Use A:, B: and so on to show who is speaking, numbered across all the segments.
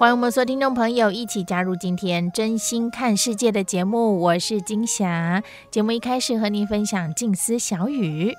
A: 欢迎我们所有听众朋友一起加入今天真心看世界的节目，我是金霞。节目一开始和您分享静思小语，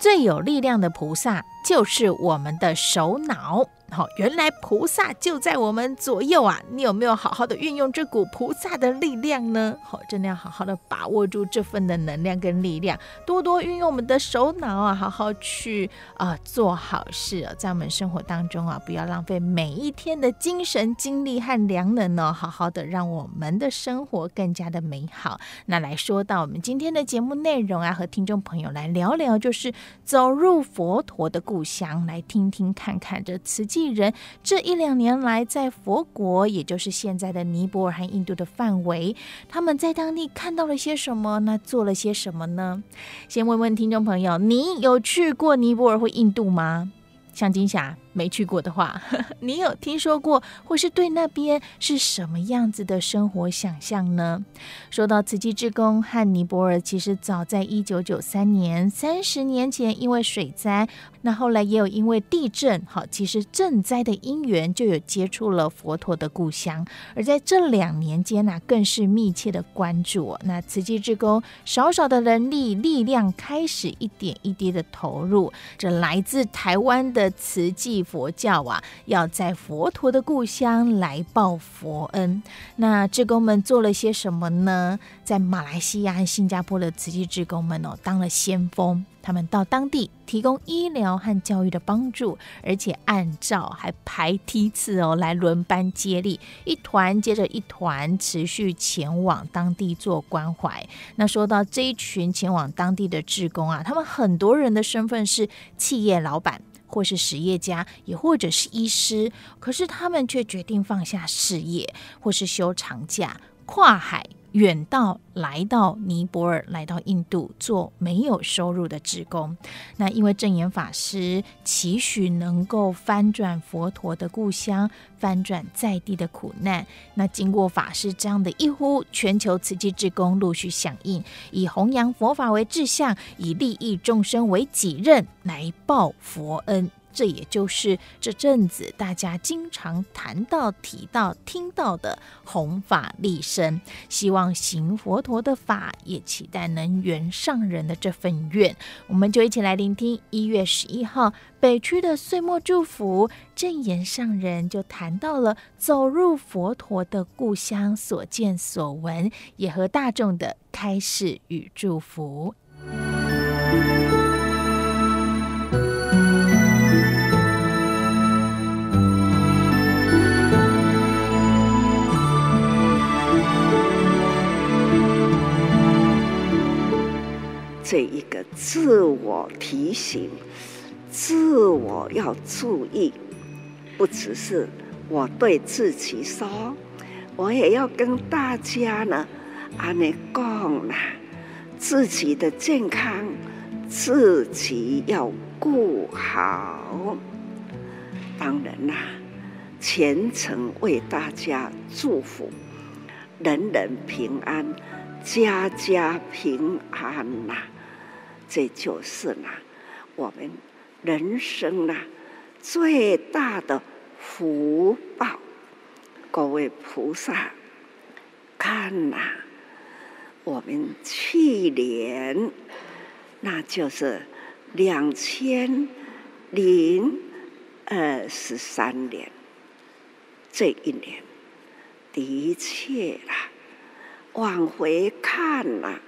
A: 最有力量的菩萨就是我们的首脑。好，原来菩萨就在我们左右啊！你有没有好好的运用这股菩萨的力量呢？好，真的要好好的把握住这份的能量跟力量，多多运用我们的手脑啊，好好去啊、做好事啊，在我们生活当中啊，不要浪费每一天的精神、精力和良能呢，好好的让我们的生活更加的美好。那来说到我们今天的节目内容啊，和听众朋友来聊聊，就是走入佛陀的故乡，来听听看看这慈济。艺人这一两年来，在佛国，也就是现在的尼泊尔和印度的范围，他们在当地看到了些什么？那做了些什么呢？先问问听众朋友，你有去过尼泊尔或印度吗？向金霞。没去过的话，你有听说过或是对那边是什么样子的生活想象呢？说到慈济志工和尼泊尔，其实早在一九九三年，三十年前，因为水灾，那后来也有因为地震，好，其实赈灾的因缘就有接触了佛陀的故乡，而在这两年间呢，更是密切的关注。那慈济志工少少的人力力量开始一点一滴的投入，这来自台湾的慈济。佛教啊，要在佛陀的故乡来报佛恩。那志工们做了些什么呢？在马来西亚和新加坡的慈济志工们哦，当了先锋。他们到当地提供医疗和教育的帮助，而且按照还排梯次哦，来轮班接力，一团接着一团，持续前往当地做关怀。那说到这一群前往当地的志工啊，他们很多人的身份是企业老板。或是实业家，也或者是医师，可是他们却决定放下事业，或是休长假，跨海远道来到尼泊尔，来到印度做没有收入的职工。那因为正言法师期许能够翻转佛陀的故乡，翻转在地的苦难。那经过法师这样的一呼，全球慈济职工陆续响应，以弘扬佛法为志向，以利益众生为己任，来报佛恩。这也就是这阵子大家经常谈到、提到、听到的弘法利生，希望行佛陀的法，也期待能圆上人的这份愿。我们就一起来聆听一月十一号北区的岁末祝福，正言上人就谈到了走入佛陀的故乡所见所闻，也和大众的开示与祝福。
B: 这一个自我提醒，自我要注意，不只是我对自己说，我也要跟大家呢，安尼讲啦，自己的健康自己要顾好。当然啦，虔诚为大家祝福，人人平安，家家平安呐。这就是呢，我们人生呢最大的福报。各位菩萨，看呐，我们去年那就是两千零二十三年，这一年的确啦，往回看呐，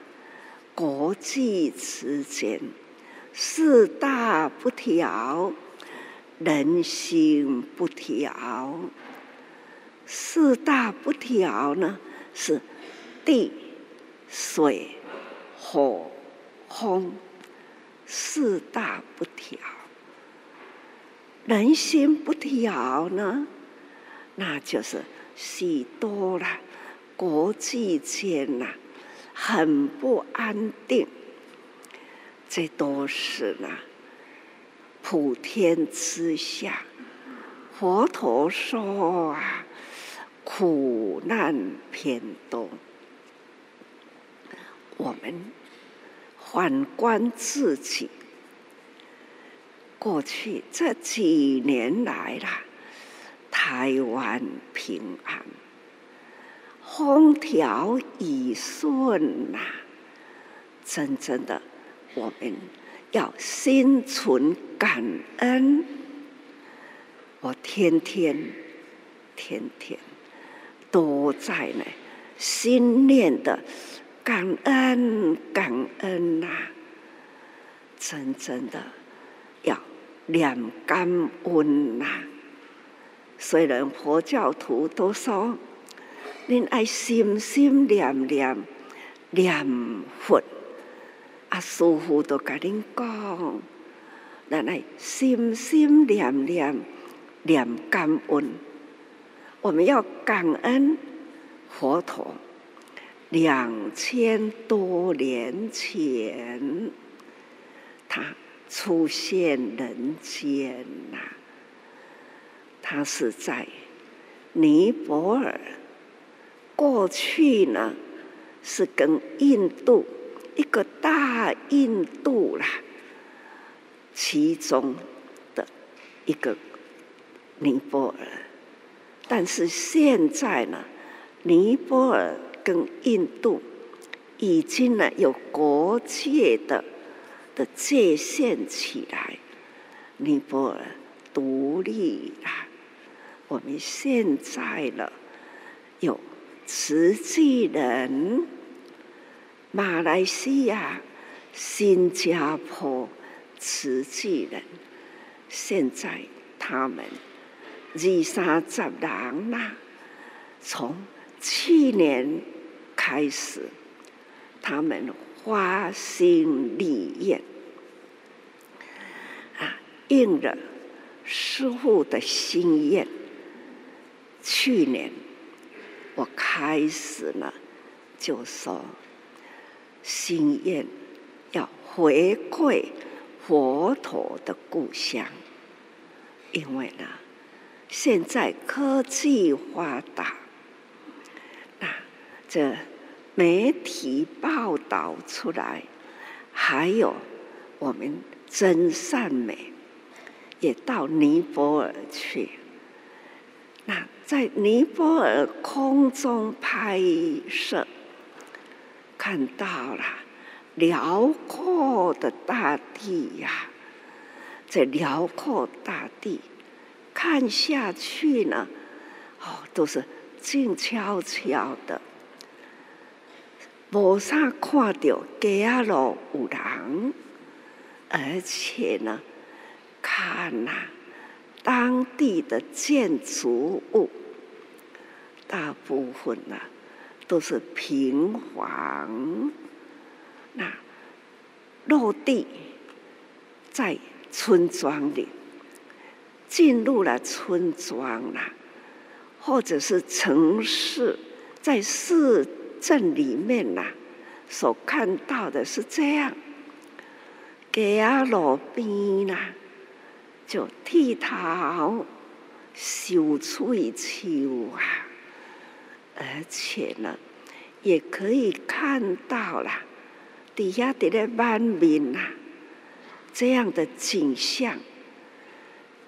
B: 国际之间四大不调，人心不调。四大不调呢，是地、水、火、风。四大不调，人心不调呢，那就是许多了。国际间呐，很不安定，这都是呢，普天之下，佛陀说啊，苦难偏多，我们。反观自己，过去这几年来啦，台湾平安，风调雨顺呐，真正的我们要心存感恩。我天天天天都在呢，心念的。感恩感恩呐、真正的要念感恩呐。虽然佛教徒都说，你爱心心念念念佛，啊，师傅都跟您讲，咱爱心心念念念感恩，我们要感恩佛陀。两千多年前，他出现人间呐、他是在尼泊尔，过去呢是跟印度一个大印度啦，其中的一个尼泊尔，但是现在呢，尼泊尔。跟印度已经呢有国界的的界限起来，尼泊尔独立啦。我们现在呢有慈济人，马来西亚、新加坡慈济人，现在他们二三十人啦，从去年开始，他们花心立愿，啊，应了师父的心愿。去年我开始了，就说心愿要回馈佛陀的故乡，因为呢，现在科技发达。那这媒体报道出来，还有我们真善美也到尼泊尔去。那在尼泊尔空中拍摄，看到了辽阔的大地呀、啊，这辽阔大地看下去呢，哦，都是静悄悄的。无啥看到街仔路有人，而且呢，看呐、当地的建筑物，大部分呢、都是平房，那落地在村庄里，进入了村庄了，或者是城市在市。镇里面呐、所看到的是这样，街路边呐，就剃头、修翠秋啊，而且呢，也可以看到了底下的那万民呐，这样的景象。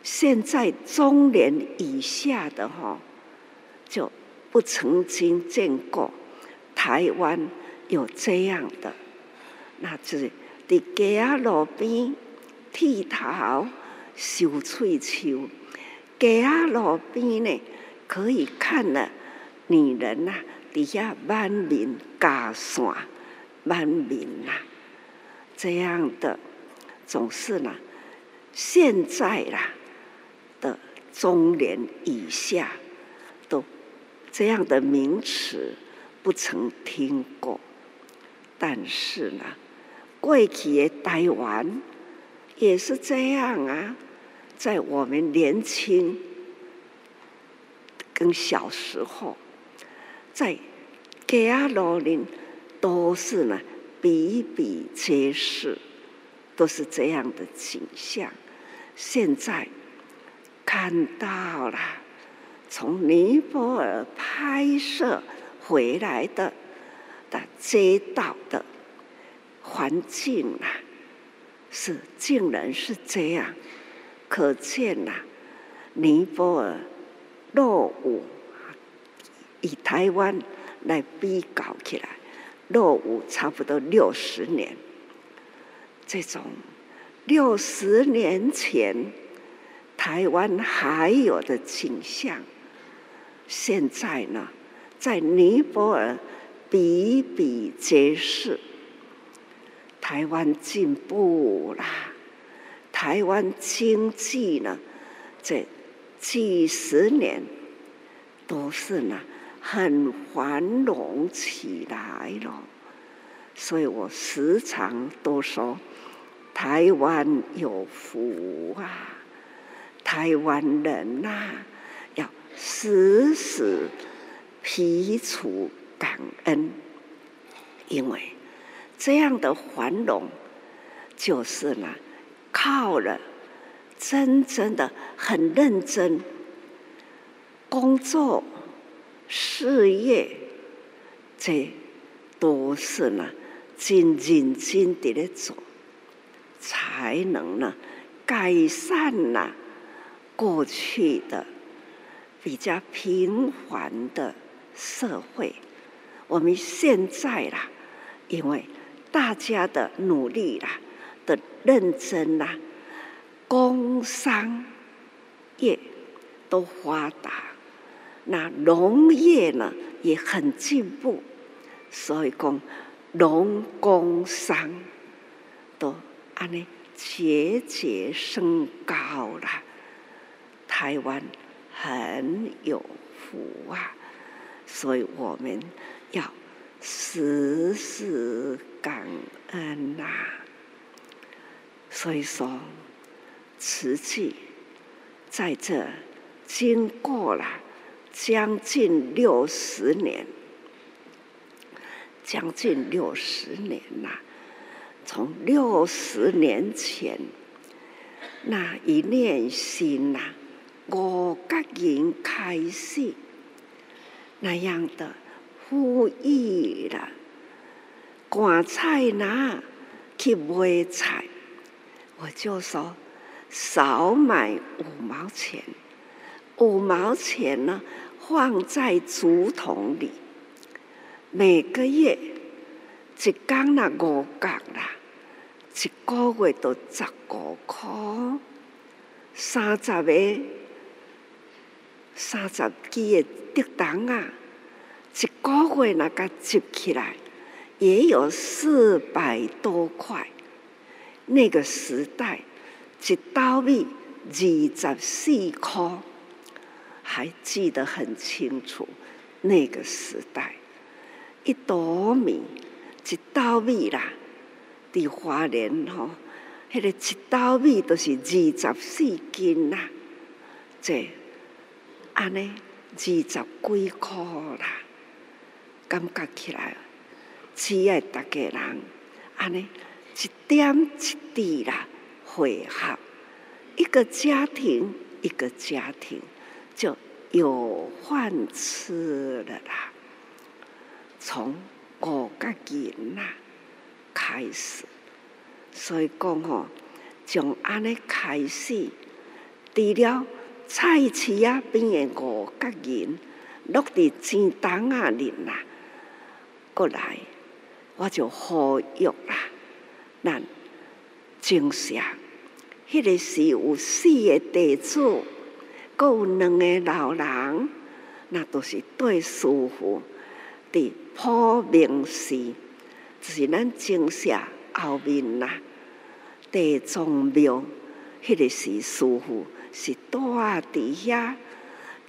B: 现在中年以下的哈，就不曾经见过。台湾有这样的，那就是在街路边剃头、修翠秋。街仔路边呢，可以看了女人呐、啊，底下满面加线，满面、啊，这样的总是呢，现在啦的中年以下都这样的名词不曾听过，但是呢，过去的台湾也是这样啊，在我们年轻。跟小时候，在街仔路林都是呢，比比皆是，都是这样的景象。现在看到了从尼泊尔拍摄回来的的街道的环境啊，是竟然是这样，可见呐，尼泊尔。落伍，以台湾来比较起来，落伍差不多六十年。这种六十年前台湾还有的景象，现在呢，在尼泊尔比比皆是。台湾进步啦，台湾经济呢，这。几十年都是呢，很繁荣起来了，所以我时常都说，台湾有福啊，台湾人呐、啊，要时时提出感恩，因为这样的繁荣就是呢，靠了。真正的很认真工作、事业，这都是呢，真认真的在做，才能呢改善了过去的比较平凡的社会。我们现在啦，因为大家的努力啦的认真啦。工商业都发达，那农业呢也很进步，所以讲农工商都安尼节节升高啦。台湾很有福啊，所以我们要时时感恩呐、所以说。慈济在这经过了将近六十年，将近六十年呐，从六十年前那一念心呐，我个人开始那样的富裕了，赶菜拿去买菜，我就说。少买五毛钱，五毛钱呢，放在竹筒里，每个月一缸那五角啦，一个月都十五块，三十个，三十几个竹筒啊，一个月那个集起来也有四百多块，那个时代。一斗米二十四块，还记得很清楚。那个时代，一斗米一斗米啦，伫华联吼，迄个一斗米都是二十四斤啦，这安尼二十几块啦，感觉起来，只爱大家人安尼一点一滴啦。会好，一个家庭一个家庭就有饭吃了啦。从五角银呐开始，所以讲吼，从安尼开始，除了菜市啊边的五角银落地钱筒啊里呐，过来我就呼吁啦，咱正常。迄个是有四个地主，搁有两个老人，那都是对师父的普明寺，就是咱精舍后面呐，地藏庙，迄个是师父是住伫遐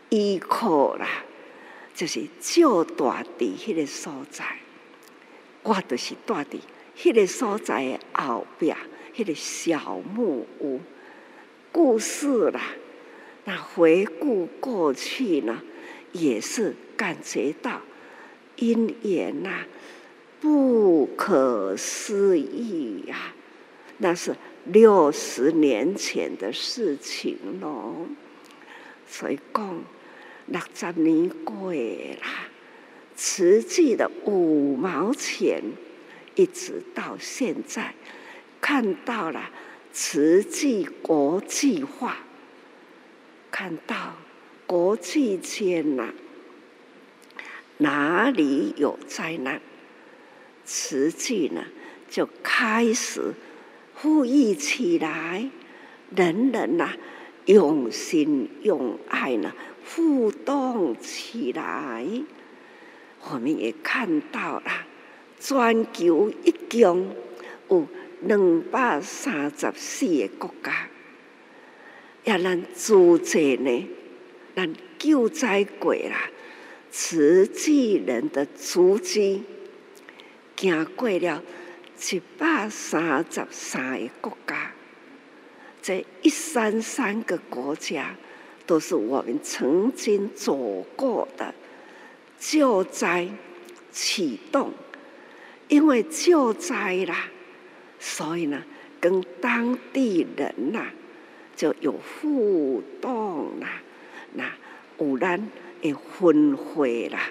B: 依靠啦，就是就住伫迄个所在，我就是住伫迄个所在的后壁，迄个小木屋。故事啦，那回顾过去呢，也是感觉到因缘呐，不可思议呀、啊！那是六十年前的事情喽。所以讲，六十年过啦，瓷器的五毛钱，一直到现在，看到了。瓷器国际化，看到国际间呐，哪里有灾难，瓷器呢就开始富裕起来，人人呐用心用爱呢互动起来。我们也看到了，全球一共有。两百三十四个国家，也咱组织呢，咱救灾过啦，慈济人的足迹，行过了一百三十三个国家，这一三三个国家都是我们曾经走过的救灾启动，因为救灾啦。所以呢，跟当地人呐、就有互动啦，那有咱的分会啦，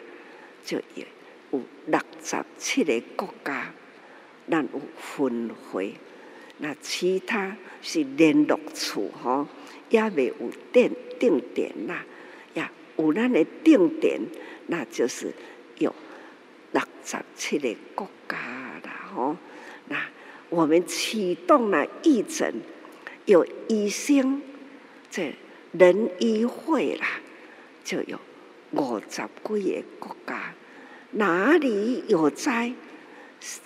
B: 就有六十七个国家，咱有分会。那其他是联络处吼，也未有定定点啦，也有咱的定点，那就是有六十七个国家啦吼，那。我们启动了义诊，有医生，这人医会啦，就有五十几个国家，哪里有灾，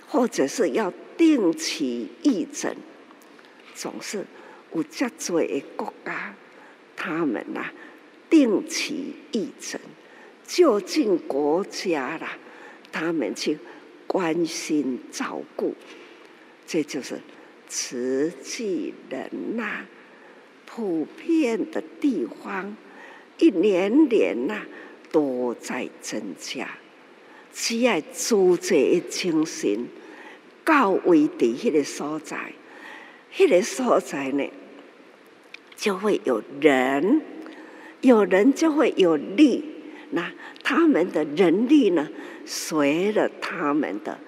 B: 或者是要定期义诊，总是有这多的国家，他们呐定期义诊，就近国家啦，他们去关心照顾。这就是慈济人呐、普遍的地方，一年年呐、都在增加。只要组织精神到位的那个所在，那个所在呢，就会有人，有人就会有力。那他们的人力呢，随着他们的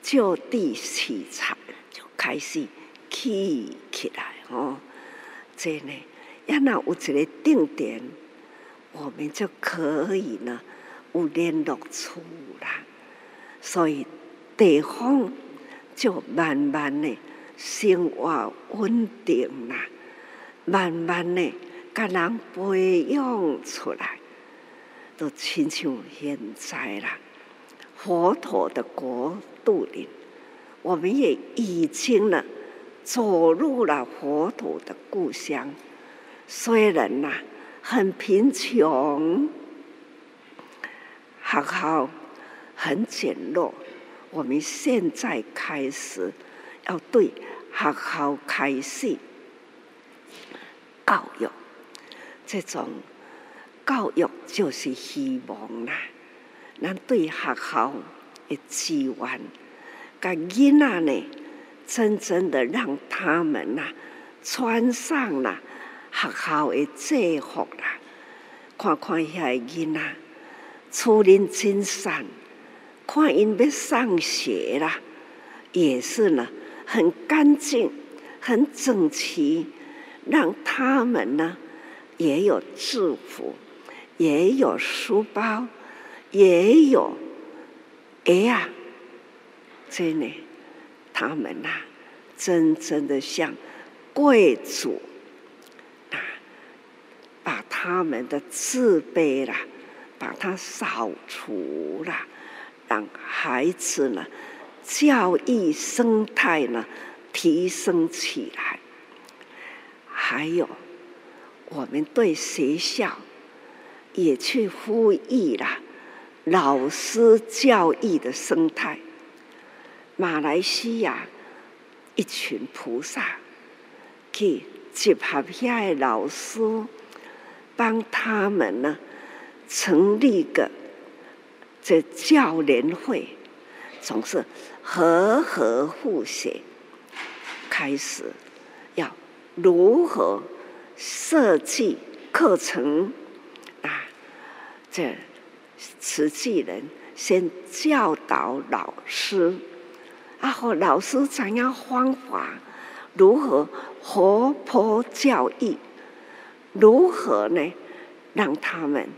B: 就地取材就。开始起起来哦，这呢，要那有一个定点，我们就可以呢有联络处啦。所以地方就慢慢的生活稳定啦，慢慢的给人培养出来，都亲像现在啦，佛陀的国度里。我们也已经了走入了佛陀的故乡，虽然呐很贫穷，学校很简陋。我们现在开始要对学校开始教育，这种教育就是希望啦。咱对学校的资源。个囡仔呢，真正的让他们呐、穿上了学校的制服啦，看看遐囡仔，出林精神，看因要上学啦，也是呢很干净、很整齐，让他们呢也有制服，也有书包，也有哎呀。真的，他们呐、真正的像贵族啊，把他们的自卑啦把它扫除了，让孩子呢教育生态呢提升起来。还有，我们对学校也去呼吁了老师教育的生态。马来西亚一群菩萨去集合下老师，帮他们呢成立个这教联会，总是和和互学，开始要如何设计课程啊？这慈济人先教导老师。然后老师怎样方法？如何活泼教育？如何呢？让他们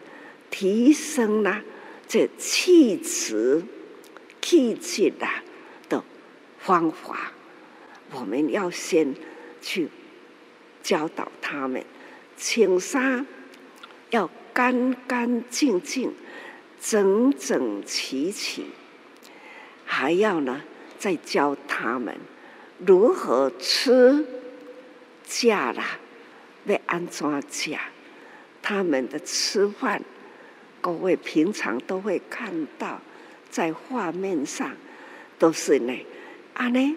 B: 提升了这气质、气质的的方法？我们要先去教导他们，青纱要干干净净、整整齐齐，还要呢？再教他们如何吃，嫁了要安怎嫁？他们的吃饭，各位平常都会看到，在画面上都是呢，安呢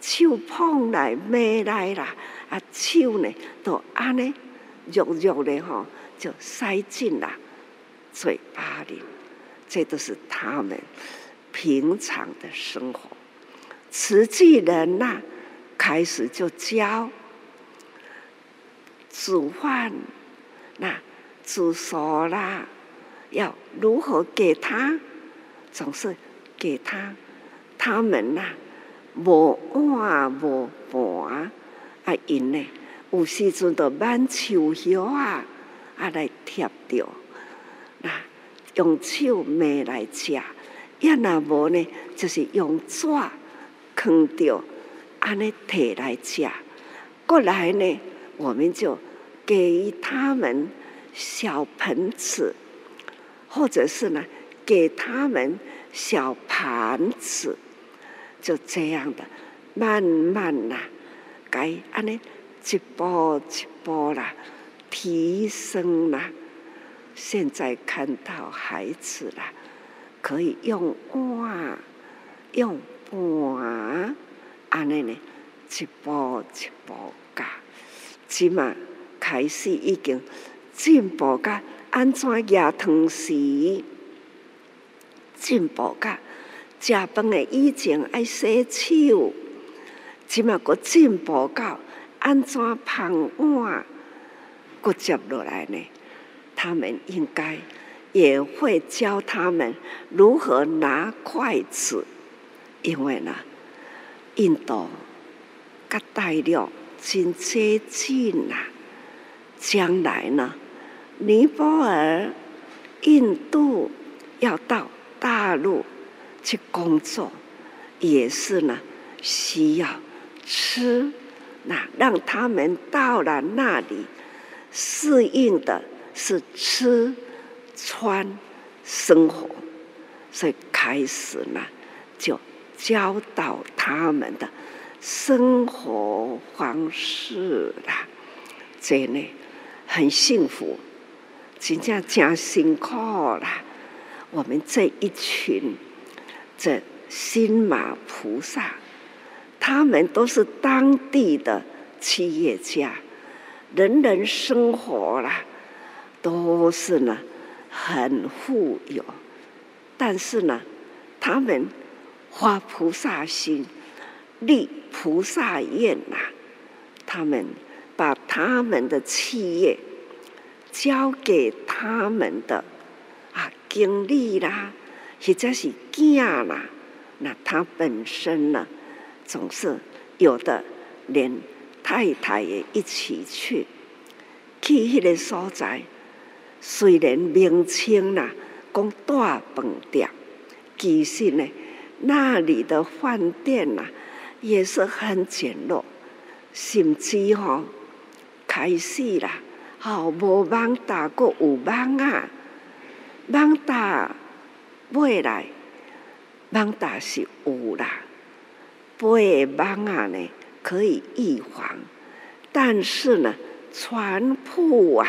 B: 手捧来买来啦，啊手呢都安呢肉肉的哈，就塞进了嘴巴里，这都是他们平常的生活。慈济人呐、开始就教煮饭，那煮熟了要如何给他？总是给他，他们呐、啊，无碗无盘啊，因呢有时阵就挽手叶啊，啊来贴着，那用手抿来吃，要那无呢，就是用纸。坑掉，安尼摕来吃。过来呢，我们就给他们小盆子，或者是呢，给他们小盘子，就这样的，慢慢呐，该安尼一步一步啦，提升啦。现在看到孩子啦，可以用碗，用。哇，安尼呢，一步一步教，起码开始已经进步个安怎压汤匙，进步个食饭诶以前爱洗手，起码个进步到安怎捧碗，个接落来呢，他们应该也会教他们如何拿筷子。因为呢，印度甲大陆真接近啊，将来呢，尼泊尔、印度要到大陆去工作，也是呢，需要吃，那让他们到了那里适应的是吃、穿、生活，所以开始呢就。教导他们的生活方式啦，这呢很幸福，真正真辛苦啦。我们这一群这新马菩萨，他们都是当地的企业家，人人生活啦都是呢很富有，但是呢，他们。发菩萨心，立菩萨愿呐、他们把他们的企业交给他们的啊经理啦，或者是囝啦，那他本身呢，总是有的连太太也一起去去迄个所在。虽然名称呐讲大饭店，其实呢。那里的饭店呐、也是很简陋，甚至吼、开始啦，好无网打过有网啊，网大未来，网大是有啦，飞的网啊呢可以预防，但是呢，传播啊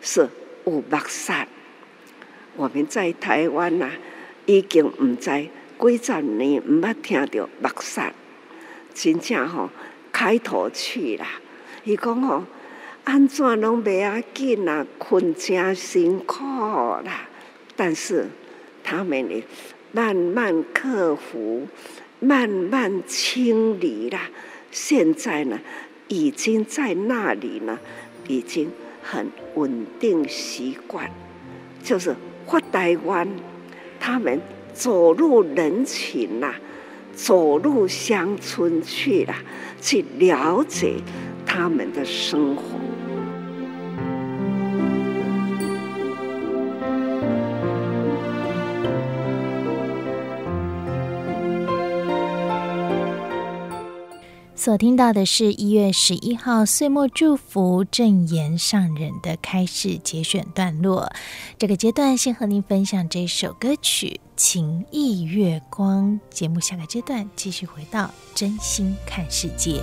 B: 是有目杀。我们在台湾呐、啊，已经唔知几十年唔捌听到目杀，真正吼开头去啦。伊讲吼，安怎拢袂要紧啊，困真辛苦啦。但是他们呢，慢慢克服，慢慢清理啦。现在呢，已经在那里呢，已经很稳定习惯，就是。或台湾，他们走入人群呐，走入乡村去了，去了解他们的生活。
C: 所听到的是一月十一号岁末祝福正言上人的开示节选段落。这个阶段先和您分享这首歌曲《情意月光》。节目下个阶段继续回到真心看世界。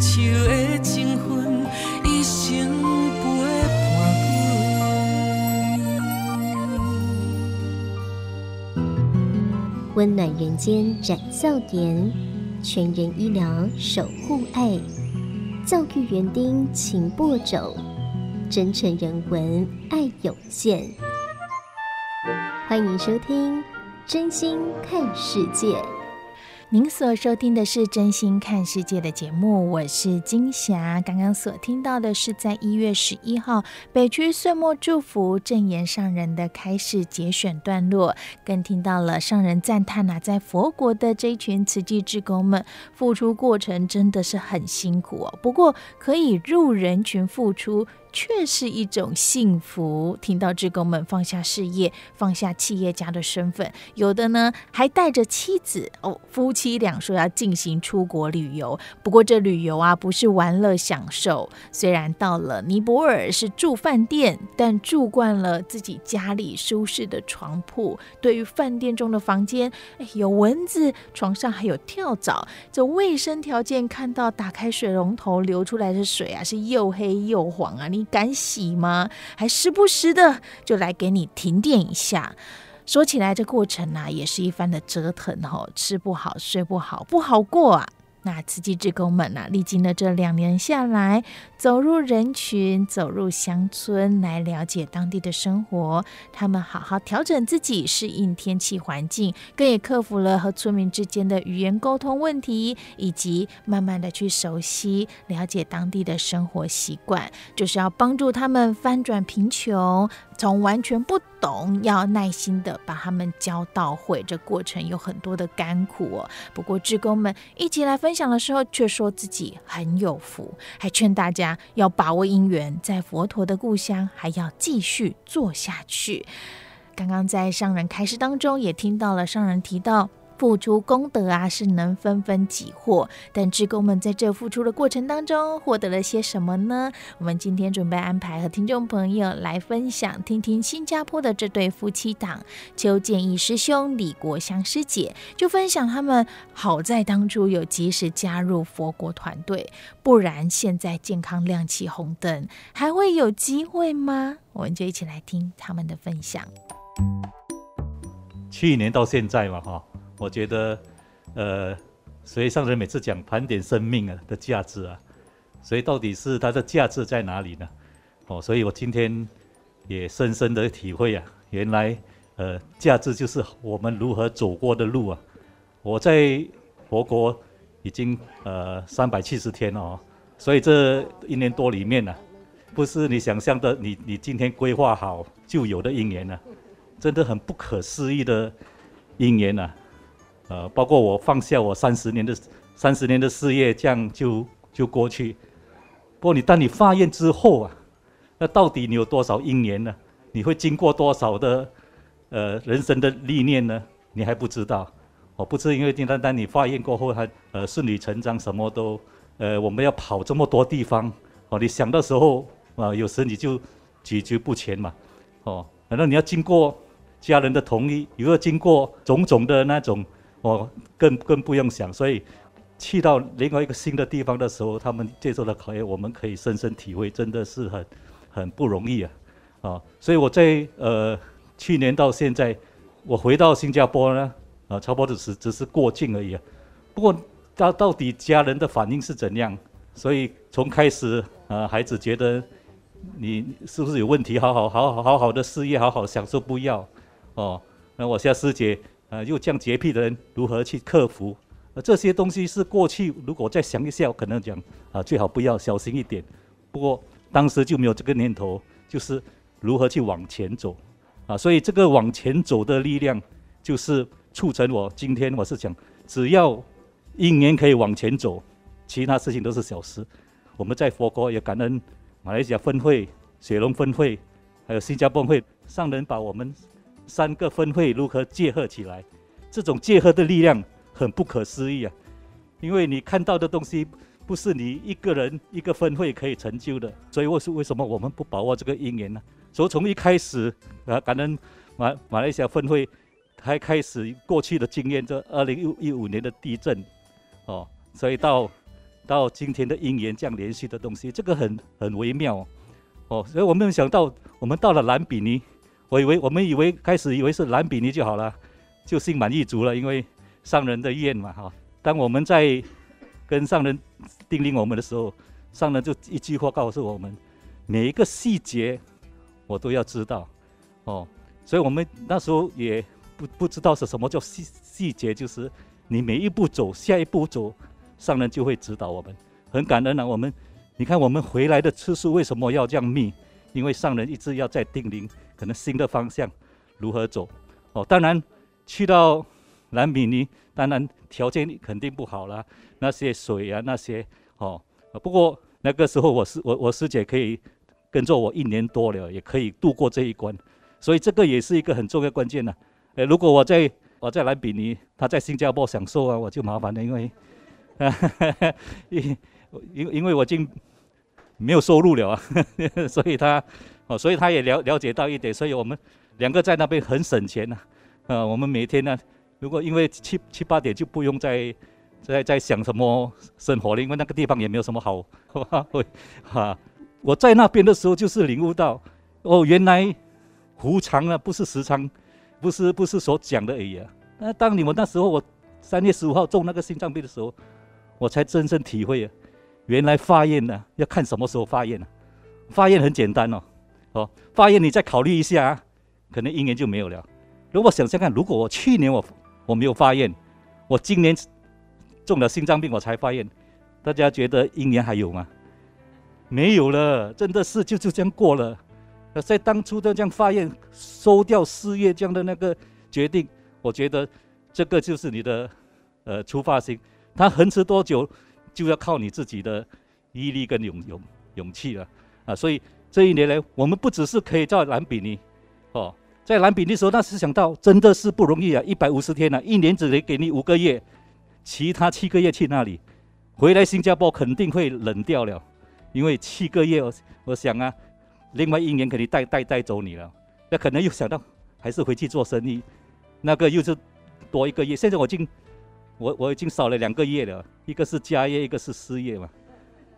D: 分，双手的情分，一生陪伴。
E: 温暖人间展笑颜，全人医疗守护爱，教育园丁勤播种。真诚人文，爱涌现。欢迎收听《真心看世界》。
A: 您所收听的是《真心看世界》的节目，我是金霞。刚刚所听到的是在一月十一号北区岁末祝福正言上人的开示节选段落，更听到了上人赞叹呐，在佛国的这一群慈济志工们付出过程真的是很辛苦哦。不过可以入人群付出。却是一种幸福。听到职工们放下事业、放下企业家的身份，有的呢还带着妻子哦，夫妻俩说要进行出国旅游。不过这旅游啊，不是玩乐享受。虽然到了尼泊尔是住饭店，但住惯了自己家里舒适的床铺。对于饭店中的房间，哎，有蚊子，床上还有跳蚤。这卫生条件，看到打开水龙头流出来的水啊，是又黑又黄啊！你。你敢洗吗？还时不时的就来给你停电一下。说起来，这过程呢、啊，也是一番的折腾哦，吃不好，睡不好，不好过啊。那慈济志工们呢、历经了这两年下来，走入人群，走入乡村，来了解当地的生活。他们好好调整自己，适应天气环境，更也克服了和村民之间的语言沟通问题，以及慢慢的去熟悉、了解当地的生活习惯，就是要帮助他们翻转贫穷。从完全不懂，要耐心的把他们教到会，这过程有很多的甘苦哦。不过志工们一起来分享的时候，却说自己很有福，还劝大家要把握姻缘，在佛陀的故乡还要继续做下去。刚刚在上人开始当中，也听到了上人提到。付出功德啊，是能分分己获。但志工们在这付出的过程当中，获得了些什么呢？我们今天准备安排和听众朋友来分享，听听新加坡的这对夫妻档邱建义师兄、李国香师姐，就分享他们好在当初有及时加入佛国团队，不然现在健康亮起红灯，还会有机会吗？我们就一起来听他们的分享。
F: 去年到现在嘛，哈。我觉得，呃，所以上人每次讲盘点生命啊的价值啊，所以到底是它的价值在哪里呢？哦，所以我今天也深深的体会啊，原来呃价值就是我们如何走过的路啊。我在佛国已经呃三百七十天了哦，所以这一年多里面呢，不是你想象的，你你今天规划好就有的因缘呢，真的很不可思议的因缘呐。呃，包括我放下我三十年的三十年的事业，这样就就过去。不过你当你发愿之后啊，那到底你有多少因缘呢？你会经过多少的呃人生的历练呢？你还不知道。我不是因为单单你发愿过后还呃顺理成章什么都呃我们要跑这么多地方哦，你想的时候啊，有时你就举足不前嘛。哦，反正你要经过家人的同意，又要经过种种的那种。我更更不用想，所以去到另外一个新的地方的时候，他们接受的考验，我们可以深深体会，真的是很很不容易啊！啊，所以我在呃去年到现在，我回到新加坡呢，啊，差不多只是只是过境而已。不过到到底家人的反应是怎样？所以从开始啊，孩子觉得你是不是有问题？好好好好好好的事业，好好享受，不要哦。那我现在师姐。呃，又这样洁癖的人如何去克服？呃，这些东西是过去，如果再想一下，可能讲啊，最好不要小心一点。不过当时就没有这个念头，就是如何去往前走啊。所以这个往前走的力量，就是促成我今天我是讲，只要一年可以往前走，其他事情都是小事。我们在佛国也感恩马来西亚分会、雪龙分会，还有新加坡会，上人把我们。三个分会如何结合起来？这种结合的力量很不可思议啊！因为你看到的东西不是你一个人一个分会可以成就的。所以我是为什么我们不把握这个因缘呢？所以从一开始啊，感恩马马来西亚分会还开始过去的经验，这二零一五年的地震，哦，所以到到今天的因缘这样连续的东西，这个很很微妙哦。所以我没有想到，我们到了兰比尼，我以为我们以为开始以为是兰比尼就好了，就心满意足了，因为上人的愿嘛哈。当我们在跟上人叮咛我们的时候，上人就一句话告诉我们，每一个细节我都要知道哦。所以我们那时候也不不知道是什么叫细细节，就是你每一步走，下一步走，上人就会指导我们。很感恩啊，我们你看我们回来的次数为什么要这样密？因为上人一直要在叮咛，可能新的方向如何走哦。当然去到兰比尼，当然条件肯定不好啦，那些水啊那些哦。不过那个时候我师我我师姐可以跟着我一年多了，也可以度过这一关。所以这个也是一个很重要关键呢、呃，如果我在我在兰比尼，他在新加坡享受啊，我就麻烦了，因为，因因因为我已经没有收入了啊，所以他哦，所以他也了了解到一点，所以我们两个在那边很省钱呐、啊。呃，我们每天呢，如果因为七七八点就不用再再再想什么生活了，因为那个地方也没有什么好，会哈。我在那边的时候就是领悟到，哦，原来。无常啊，不是时常，不是不是所讲的而已啊。那当你们那时候，我三月十五号中那个心脏病的时候，我才真正体会啊，原来发愿呢、啊、要看什么时候发愿啊。发愿很简单哦，哦，发愿你再考虑一下啊，可能一年就没有了。如果想想看，如果我去年我我没有发愿，我今年中了心脏病我才发愿，大家觉得一年还有吗？没有了，真的是就就这样过了。那在当初的这样发愿收掉事业这样的那个决定，我觉得这个就是你的呃出发心。他恒持多久，就要靠你自己的毅力跟勇勇勇气了啊！所以这一年来，我们不只是可以在兰比尼哦，在兰比尼时候，那时想到真的是不容易啊，一百五十天啊，一年只能给你五个月，其他七个月去那里？回来新加坡肯定会冷掉了，因为七个月，我我想啊。另外一年肯定带带带走你了，那可能又想到还是回去做生意，那个又是多一个月。现在我已经我我已经少了两个月了，一个是家业，一个是失业嘛，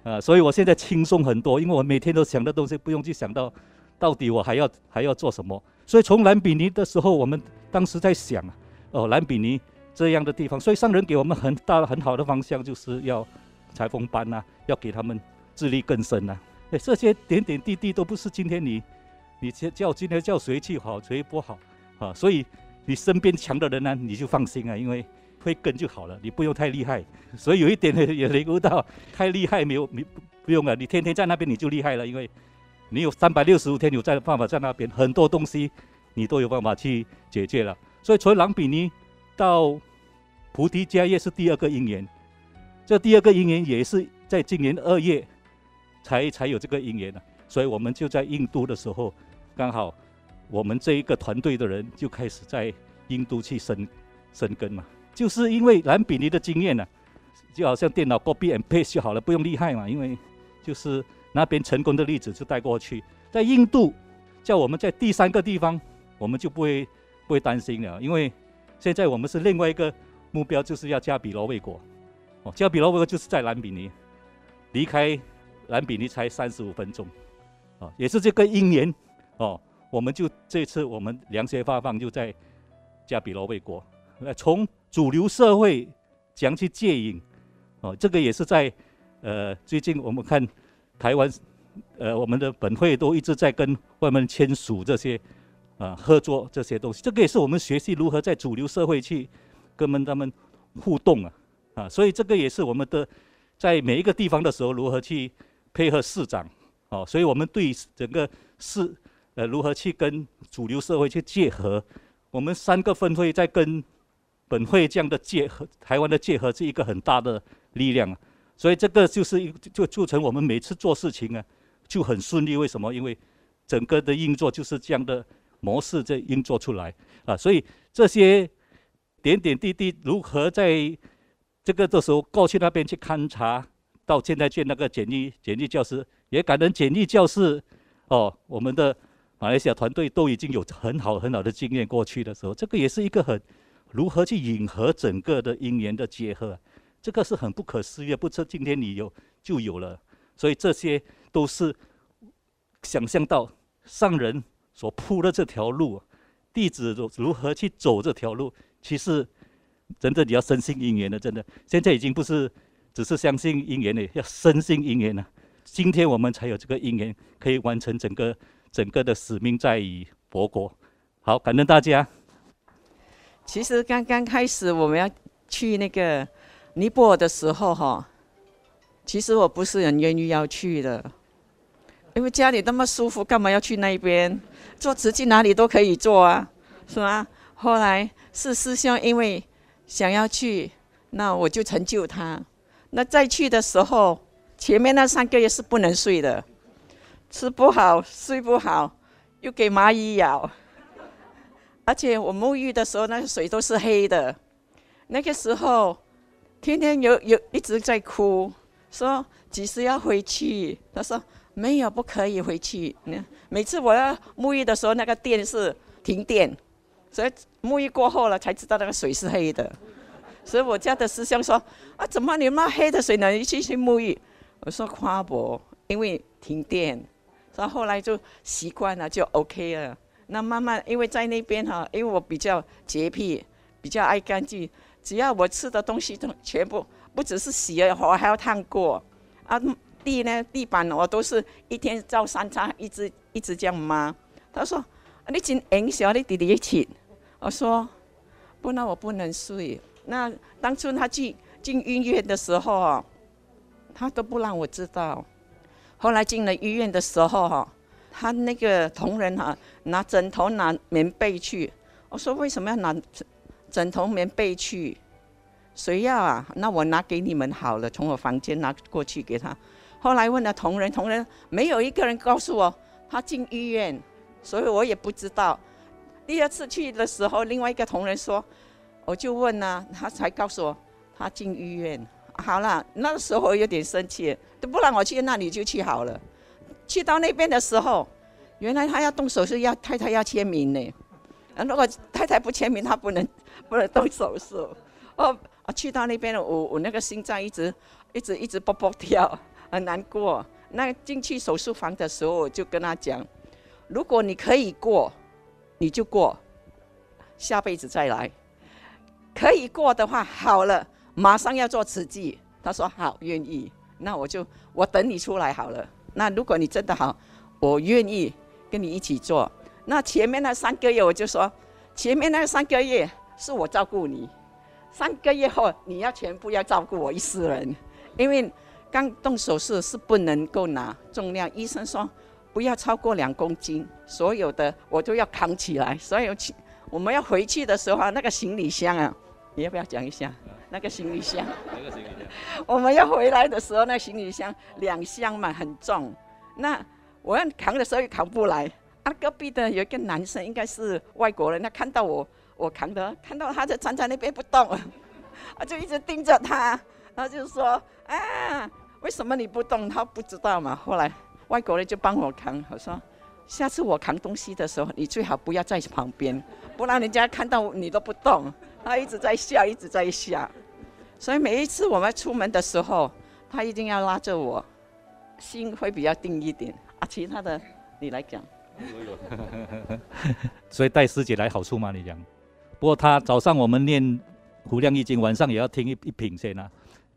F: 啊，所以我现在轻松很多，因为我每天都想的东西不用去想到到底我还要还要做什么。所以从兰比尼的时候，我们当时在想哦，兰比尼这样的地方，所以上人给我们很大很好的方向，就是要裁缝班呐，要给他们自力更生呐、啊。哎，这些点点滴滴都不是今天你，你叫今天叫谁去好，谁不好啊？所以你身边强的人呢，你就放心啊，因为会跟就好了，你不用太厉害。所以有一点呢，也领悟到太厉害没有，你不用了，你天天在那边你就厉害了，因为你有三百六十五天有在办法在那边，很多东西你都有办法去解决了。所以从兰比尼到菩提迦叶是第二个因缘，这第二个因缘也是在今年二月。才才有这个因缘呢，所以我们就在印度的时候，刚好我们这一个团队的人就开始在印度去生生根嘛，就是因为兰比尼的经验呢，就好像电脑 copy and paste 就好了，不用厉害嘛，因为就是那边成功的例子就带过去，在印度叫我们在第三个地方，我们就不会不会担心了，因为现在我们是另外一个目标，就是要加比罗卫国，哦，加比罗卫国就是在兰比尼，离开。兰比尼才三十五分钟，啊，也是这个因缘，哦，我们就这次我们凉鞋发放就在加比罗卫国，呃，从主流社会怎样去戒瘾，哦，这个也是在呃最近我们看台湾，呃，我们的本会都一直在跟外面签署这些啊合作这些东西，这个也是我们学习如何在主流社会去跟们他们互动啊，啊，所以这个也是我们的在每一个地方的时候如何去。配合市长，哦，所以我们对整个市，呃，如何去跟主流社会去结合，我们三个分会在跟本会这样的结合，台湾的结合是一个很大的力量啊，所以这个就是一就促成我们每次做事情啊就很顺利。为什么？因为整个的运作就是这样的模式在运作出来啊，所以这些点点滴滴如何在这个的时候过去那边去勘察。到现在建那个简易简易教室，也感恩简易教室哦，我们的马来西亚团队都已经有很好很好的经验。过去的时候，这个也是一个很如何去引合整个的因缘的结合，这个是很不可思议，不是今天你有就有了。所以这些都是想象到上人所铺的这条路，弟子如何去走这条路，其实真的你要深信因缘的，真的现在已经不是。只是相信因缘的，要深信因缘呢。今天我们才有这个因缘，可以完成整个整个的使命，在于佛国。好，感恩大家。
G: 其实刚刚开始我们要去那个尼泊尔的时候，哈，其实我不是很愿意要去的，因为家里那么舒服，干嘛要去那边？做慈济哪里都可以做啊，是吗？后来是师兄因为想要去，那我就成就他。那再去的时候，前面那三个月是不能睡的，吃不好，睡不好，又给蚂蚁咬，而且我沐浴的时候，那个水都是黑的。那个时候，天天有有一直在哭，说几时要回去？他说没有，不可以回去。每次我要沐浴的时候，那个电是停电，所以沐浴过后了才知道那个水是黑的。所以我家的师兄说：“啊，怎么你那黑的水呢？你继续沐浴。”我说：“夸博，因为停电。”然后后来就习惯了，就 OK 了。那慢慢，因为在那边哈，因为我比较洁癖，比较爱干净，只要我吃的东西都全部不只是洗了，我还要烫过。啊，地呢，地板我都是一天照三餐，一直一直这样抹。他说：“你真影响你弟弟去。”我说：“不然我不能睡。”那当初他进进医院的时候啊，他都不让我知道。后来进了医院的时候哈，他那个同仁哈拿枕头拿棉被去，我说为什么要拿枕头棉被去？谁要啊？那我拿给你们好了，从我房间拿过去给他。后来问了同仁，同仁没有一个人告诉我他进医院，所以我也不知道。第二次去的时候，另外一个同仁说。我就问呢、他才告诉我他进医院。好了，那个时候我有点生气，都不让我去，那你就去好了。去到那边的时候，原来他要动手术，要太太要签名呢。啊如果太太不签名，他不能 不能动手术。哦，啊去到那边，我我那个心脏一直一直一直蹦蹦跳，很难过。那进去手术房的时候，我就跟他讲，如果你可以过，你就过，下辈子再来。可以过的话，好了，马上要做慈济。他说好，愿意。那我就我等你出来好了。那如果你真的好，我愿意跟你一起做。那前面那三个月，我就说，前面那三个月是我照顾你，三个月后你要全部要照顾我一世人。因为刚动手术是不能够拿重量，医生说不要超过两公斤，所有的我都要扛起来，所以去。我们要回去的时候，那个行李箱啊，你要不要讲一下？那个行李箱。那个行李箱。我们要回来的时候，那行李箱两箱嘛，很重。那我要扛的时候又扛不来。啊，隔壁的有一个男生，应该是外国人，他看到我，我扛的，看到他就站在那边不动，啊 就一直盯着他，然后就说：“啊，为什么你不动？”他不知道嘛。后来外国人就帮我扛，我说。下次我扛东西的时候，你最好不要在旁边，不然人家看到你都不动。他一直在笑，一直在笑。所以每一次我们出门的时候，他一定要拉着我，心会比较定一点。啊，其他的你来讲。
F: 所以带师姐来好处吗？你讲。不过他早上我们念《无量易经》，晚上也要听一一品先啊。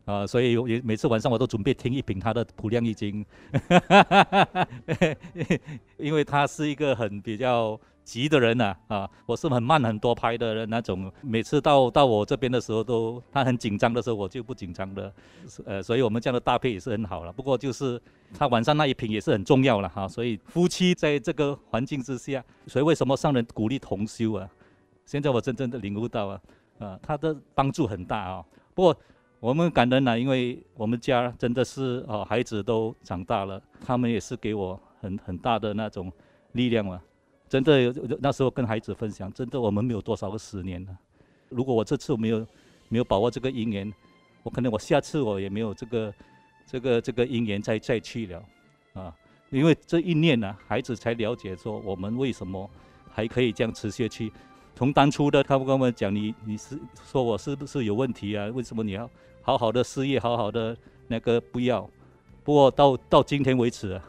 F: 啊，所以也每次晚上我都准备听一品他的《普量易经》，因为他是一个很比较急的人呐，啊，我是很慢很多拍的人那种。每次到到我这边的时候都，他很紧张的时候，我就不紧张的，呃，所以我们这样的搭配也是很好了。不过就是他晚上那一瓶也是很重要了哈。所以夫妻在这个环境之下，所以为什么上人鼓励同修啊？现在我真正的领悟到啊，啊，他的帮助很大啊。不过。我们感恩呐，因为我们家真的是哦，孩子都长大了，他们也是给我很很大的那种力量嘛。真的，那时候跟孩子分享，真的我们没有多少个十年了。如果我这次没有没有把握这个姻缘，我可能我下次我也没有这个这个这个姻缘再再去了啊，因为这一念呢、孩子才了解说我们为什么还可以这样持续去。从当初的他们跟我们讲，你你是说我是不是有问题啊？为什么你要好好的事业，好好的那个不要？不过到到今天为止，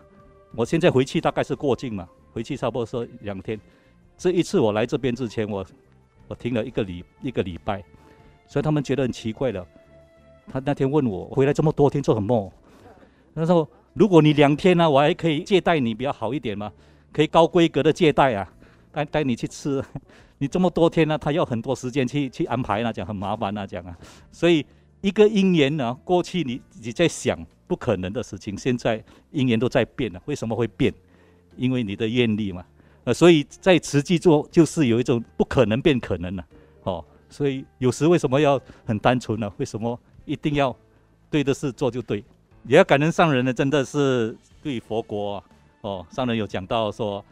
F: 我现在回去大概是过境嘛，回去差不多说两天。这一次我来这边之前，我我停了一个礼一个礼拜，所以他们觉得很奇怪了。他那天问我回来这么多天做什么？他说如果你两天呢、我还可以接待你比较好一点嘛，可以高规格的接待啊，带带你去吃。你这么多天呢、他要很多时间去去安排那、讲很麻烦那、讲啊。所以一个因缘呢，过去你你在想不可能的事情，现在因缘都在变了。为什么会变？因为你的愿力嘛。呃，所以在实际做就是有一种不可能变可能了、哦，所以有时为什么要很单纯呢、为什么一定要对的事做就对？也要感恩上人呢，真的是对佛国、啊，哦，上人有讲到说，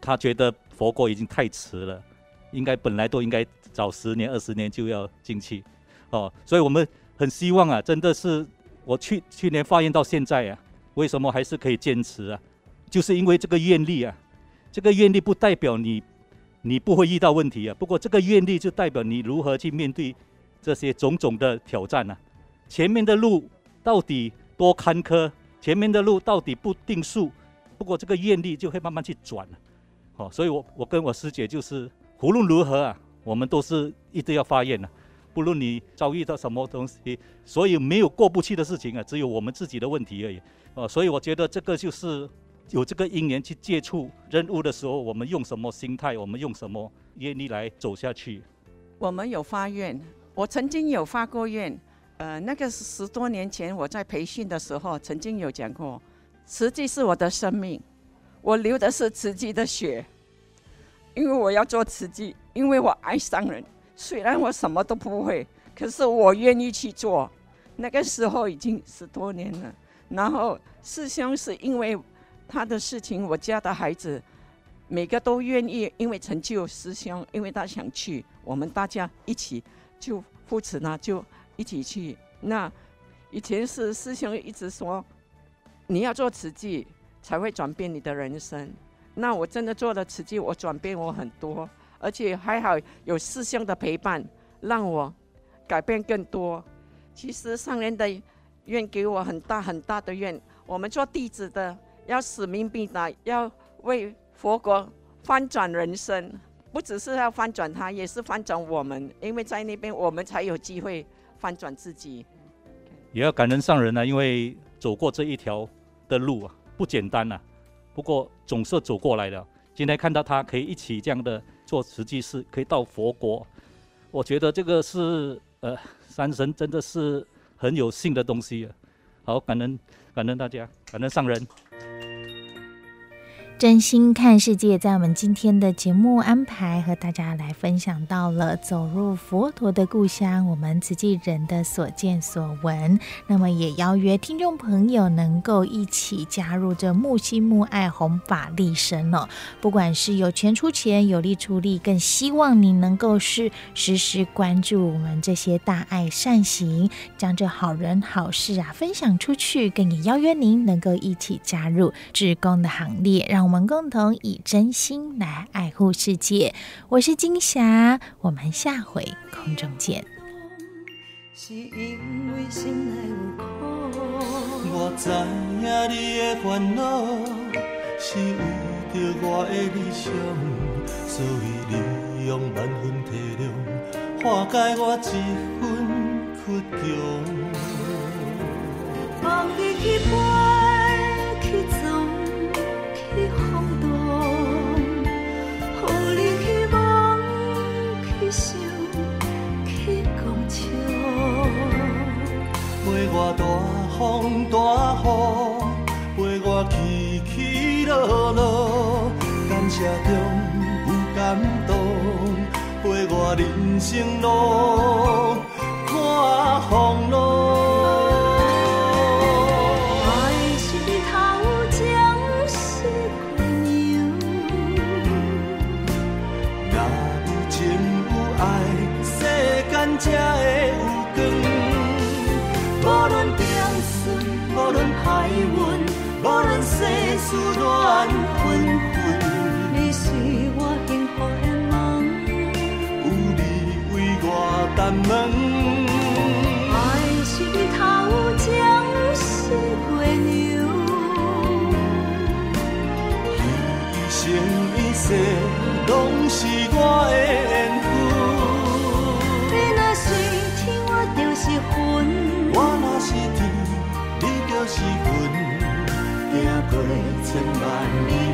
F: 他觉得佛国已经太迟了，应该本来都应该早十年、二十年就要进去，哦，所以我们很希望啊，真的是我去去年发愿到现在啊，为什么还是可以坚持啊？就是因为这个愿力啊。这个愿力不代表你，你不会遇到问题啊。不过这个愿力就代表你如何去面对这些种种的挑战呢、前面的路到底多坎坷？前面的路到底不定数？不过这个愿力就会慢慢去转了。好，所以我我跟我师姐就是，无论如何啊，我们都是一直要发愿的。不论你遭遇到什么东西，所以没有过不去的事情啊，只有我们自己的问题而已。哦，所以我觉得这个就是。有这个因缘去接触任务的时候，我们用什么心态？我们用什么愿力来走下去？
G: 我们有发愿，我曾经有发过愿。呃，那个十多年前我在培训的时候，曾经有讲过，慈济是我的生命，我流的是慈济的血，因为我要做慈济，因为我爱上人。虽然我什么都不会，可是我愿意去做。那个时候已经十多年了。然后师兄是因为。他的事情，我家的孩子每个都愿意，因为成就师兄，因为他想去，我们大家一起就扶持呢，就一起去。那以前是师兄一直说，你要做慈济才会转变你的人生。那我真的做了慈济，我转变我很多，而且还好有师兄的陪伴，让我改变更多。其实上人的愿给我很大很大的愿，我们做弟子的。要使命必达，要为佛国翻转人生，不只是要翻转他，也是翻转我们，因为在那边我们才有机会翻转自己。
F: 也要感恩上人呢、啊，因为走过这一条的路啊，不简单呐、啊。不过总是走过来的。今天看到他可以一起这样的做慈济事，可以到佛国，我觉得这个是呃，山神真的是很有幸的东西啊。好，感恩感恩大家，感恩上人。
A: 真心看世界，在我们今天的节目安排和大家来分享到了走入佛陀的故乡，我们慈济人的所见所闻。那么也邀约听众朋友能够一起加入这木心木爱弘法利生哦。不管是有钱出钱，有力出力，更希望你能够是时时关注我们这些大爱善行，将这好人好事啊分享出去。更也邀约您能够一起加入志工的行列，让们。我们共同以真心来爱护世界。我是金霞，我们下回空中见。是因为心内有苦，我知影你的烦恼，是为着我的理想，所以你用万分体谅，化解我这份倔强。望你去我大风大雨，陪我起起落落，感谢中有感动，陪我人生路看风浪。才会
C: 思乱纷纷。你是我幸福的梦，有你为我担门。爱是日头将死月亮，一生一世拢是我的千万里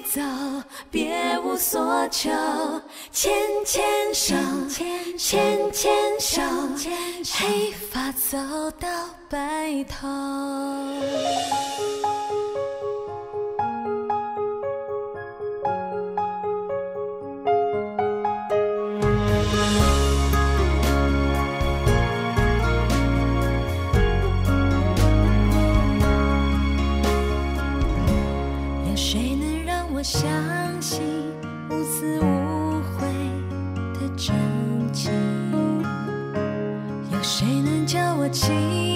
C: 走，别无所求
H: 牵牵手，牵牵手，黑发走到白头。相信无私无悔的真情，有谁能叫我情？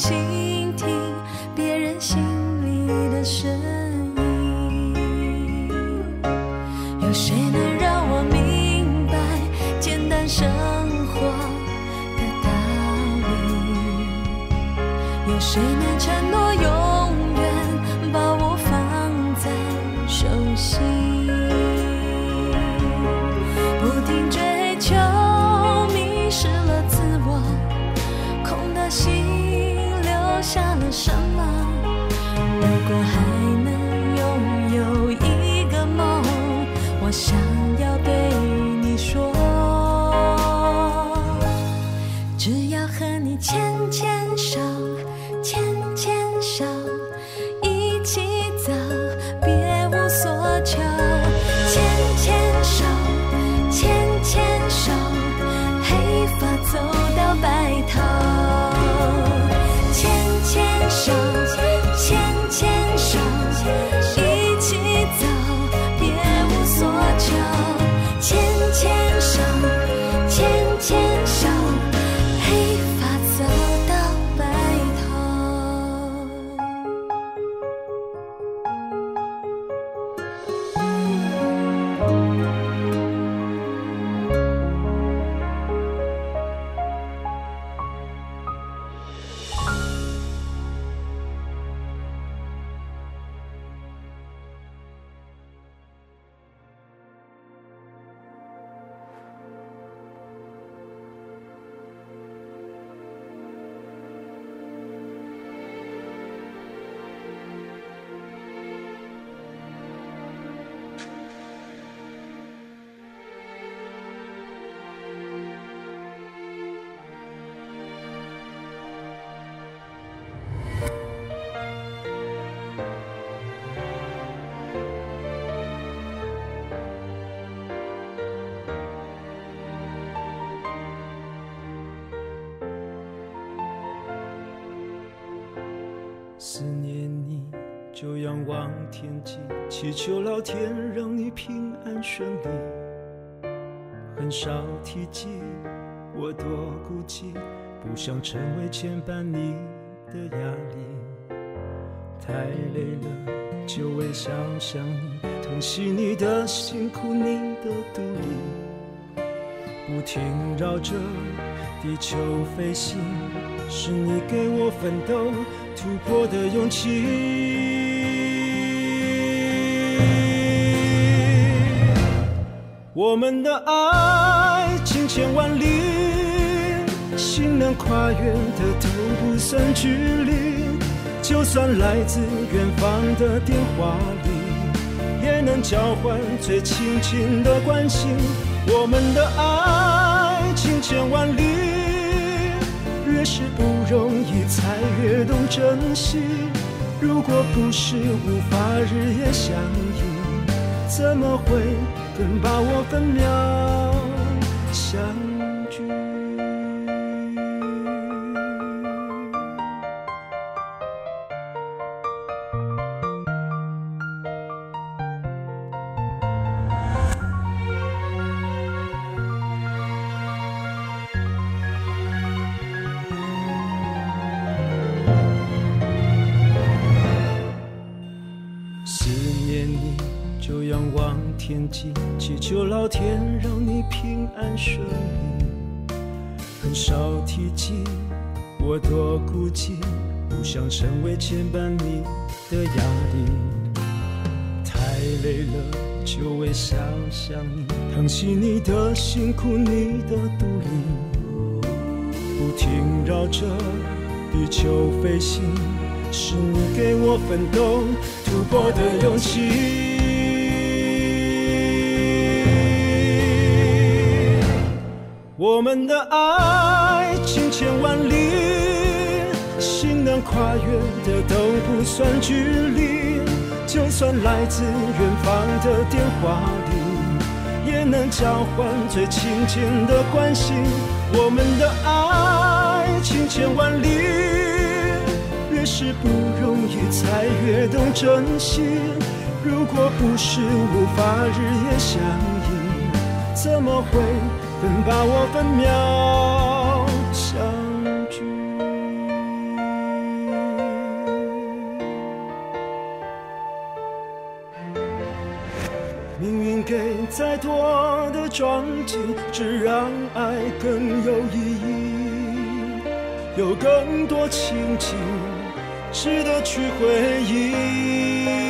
H: 心。
I: 就仰望天际，祈求老天让你平安顺利。很少提及，我多孤寂，不想成为牵绊你的压力。太累了，就为想想你，疼惜你的辛苦，你的独立，不停绕着地球飞行，是你给我奋斗突破的勇气。我们的爱情千万里，心能跨越的都不算距离。就算来自远方的电话里，也能交换最亲近的关心。我们的爱情千万里，越是不容易，才越懂珍惜。如果不是无法日夜相依，怎么会更把握分秒祈求老天让你平安顺利。很少提及我多孤寂，不想成为牵绊你的压力。太累了，就为想想你，疼惜你的辛苦，你的独立，不停绕着地球飞行。是你给我奋斗突破的勇气。我们的爱情千万里，心能跨越的都不算距离。就算来自远方的电话里，也能交换最亲近的关心。我们的爱情千万里。越是不容易，才越懂珍惜。如果不是无法日夜相依，怎么会更把握分秒相聚？命运给再多的撞击，只让爱更有意义，有更多情景值得去回忆。